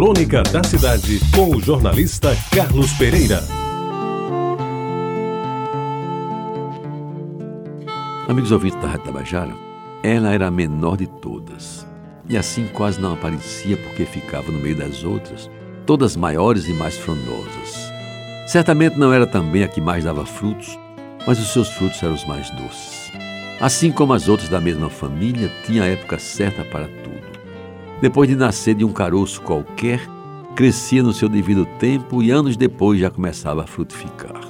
Crônica da Cidade, com o jornalista Carlos Pereira. Amigos ouvintes da Rádio Tabajara, ela era a menor de todas. E assim quase não aparecia porque ficava no meio das outras, todas maiores e mais frondosas. Certamente não era também a que mais dava frutos, mas os seus frutos eram os mais doces. Assim como as outras da mesma família, tinha a época certa para tudo. Depois de nascer de um caroço qualquer, crescia no seu devido tempo e anos depois já começava a frutificar.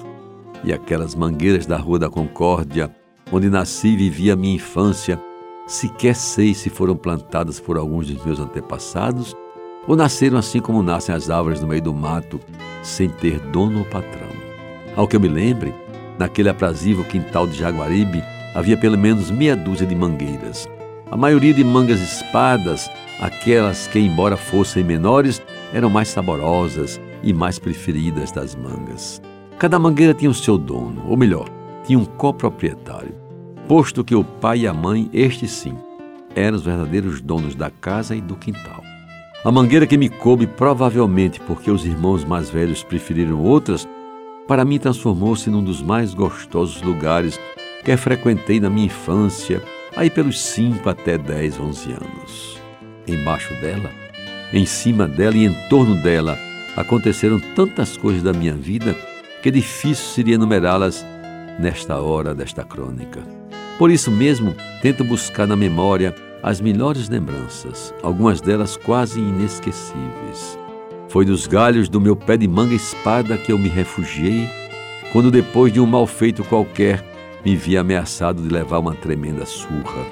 E aquelas mangueiras da Rua da Concórdia, onde nasci e vivi a minha infância, sequer sei se foram plantadas por alguns dos meus antepassados ou nasceram assim como nascem as árvores no meio do mato, sem ter dono ou patrão. Ao que eu me lembre, naquele aprazível quintal de Jaguaribe havia pelo menos meia dúzia de mangueiras. A maioria de mangas espadas aquelas que, embora fossem menores, eram mais saborosas e mais preferidas das mangas. Cada mangueira tinha o seu dono, ou melhor, tinha um coproprietário, posto que o pai e a mãe, estes sim, eram os verdadeiros donos da casa e do quintal. A mangueira que me coube, provavelmente porque os irmãos mais velhos preferiram outras, para mim transformou-se num dos mais gostosos lugares que frequentei na minha infância, aí pelos 5 até 10, 11 anos embaixo dela, em cima dela e em torno dela aconteceram tantas coisas da minha vida que difícil seria enumerá-las nesta hora desta crônica. Por isso mesmo, tento buscar na memória as melhores lembranças, algumas delas quase inesquecíveis. Foi dos galhos do meu pé de manga espada que eu me refugiei, quando depois de um mal feito qualquer me vi ameaçado de levar uma tremenda surra.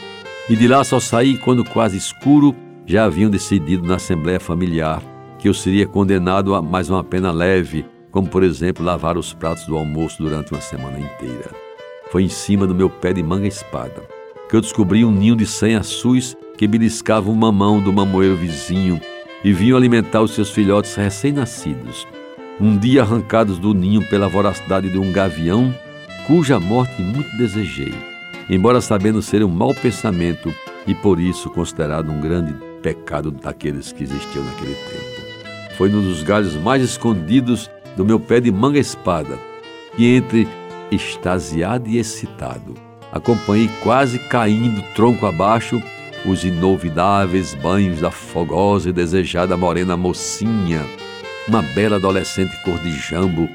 E de lá só saí quando quase escuro já haviam decidido na Assembleia Familiar que eu seria condenado a mais uma pena leve, como por exemplo lavar os pratos do almoço durante uma semana inteira. Foi em cima do meu pé de manga-espada que eu descobri um ninho de cem açus que beliscava um mamão do mamoeiro vizinho e vinham alimentar os seus filhotes recém-nascidos. Um dia arrancados do ninho pela voracidade de um gavião, cuja morte muito desejei, embora sabendo ser um mau pensamento e por isso considerado um grande pecado daqueles que existiam naquele tempo. Foi num dos galhos mais escondidos do meu pé de manga-espada, que entre extasiado e excitado, acompanhei quase caindo tronco abaixo os inolvidáveis banhos da fogosa e desejada morena mocinha, uma bela adolescente cor de jambo,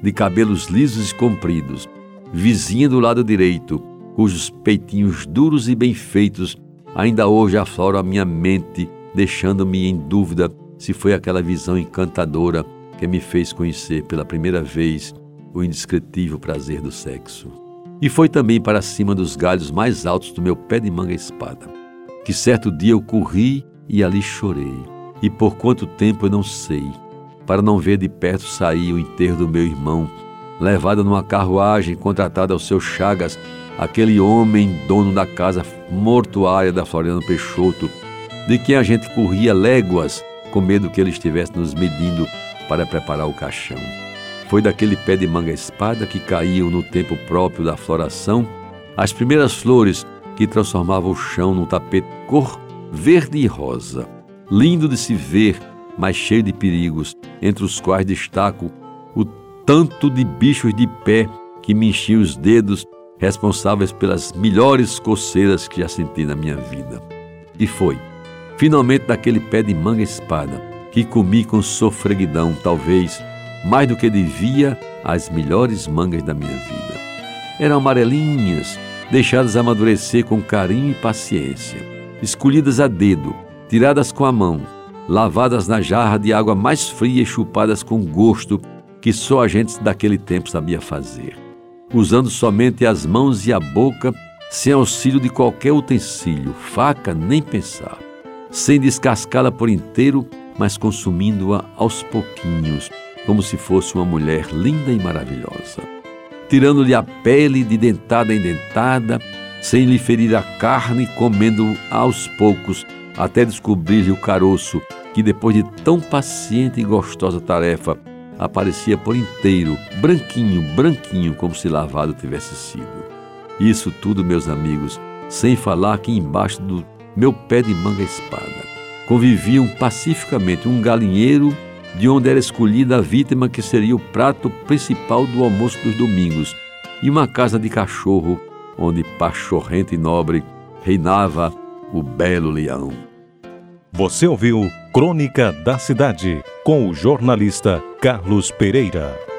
de cabelos lisos e compridos, vizinha do lado direito, cujos peitinhos duros e bem feitos Ainda hoje aflora a minha mente, deixando-me em dúvida se foi aquela visão encantadora que me fez conhecer pela primeira vez o indescritível prazer do sexo. E foi também para cima dos galhos mais altos do meu pé de manga-espada, que certo dia eu corri e ali chorei. E por quanto tempo eu não sei, para não ver de perto sair o enterro do meu irmão, levado numa carruagem contratada aos seus chagas aquele homem dono da casa mortuária da Floriano Peixoto, de quem a gente corria léguas com medo que ele estivesse nos medindo para preparar o caixão. Foi daquele pé de manga-espada que caíam no tempo próprio da floração as primeiras flores que transformavam o chão num tapete cor verde e rosa, lindo de se ver, mas cheio de perigos, entre os quais destaco o tanto de bichos de pé que me enchiam os dedos responsáveis pelas melhores coceiras que já senti na minha vida. E foi, finalmente, daquele pé de manga-espada que comi com sofreguidão, talvez mais do que devia, as melhores mangas da minha vida. Eram amarelinhas, deixadas amadurecer com carinho e paciência, escolhidas a dedo, tiradas com a mão, lavadas na jarra de água mais fria e chupadas com gosto que só a gente daquele tempo sabia fazer usando somente as mãos e a boca, sem auxílio de qualquer utensílio, faca nem pensar, sem descascá-la por inteiro, mas consumindo-a aos pouquinhos, como se fosse uma mulher linda e maravilhosa. Tirando-lhe a pele de dentada em dentada, sem lhe ferir a carne, comendo aos poucos, até descobrir-lhe o caroço, que depois de tão paciente e gostosa tarefa, aparecia por inteiro, branquinho, branquinho, como se lavado tivesse sido. Isso tudo, meus amigos, sem falar que embaixo do meu pé de manga espada, conviviam pacificamente um galinheiro de onde era escolhida a vítima que seria o prato principal do almoço dos domingos, e uma casa de cachorro onde pachorrento e nobre reinava o belo leão. Você ouviu Crônica da Cidade com o jornalista Carlos Pereira.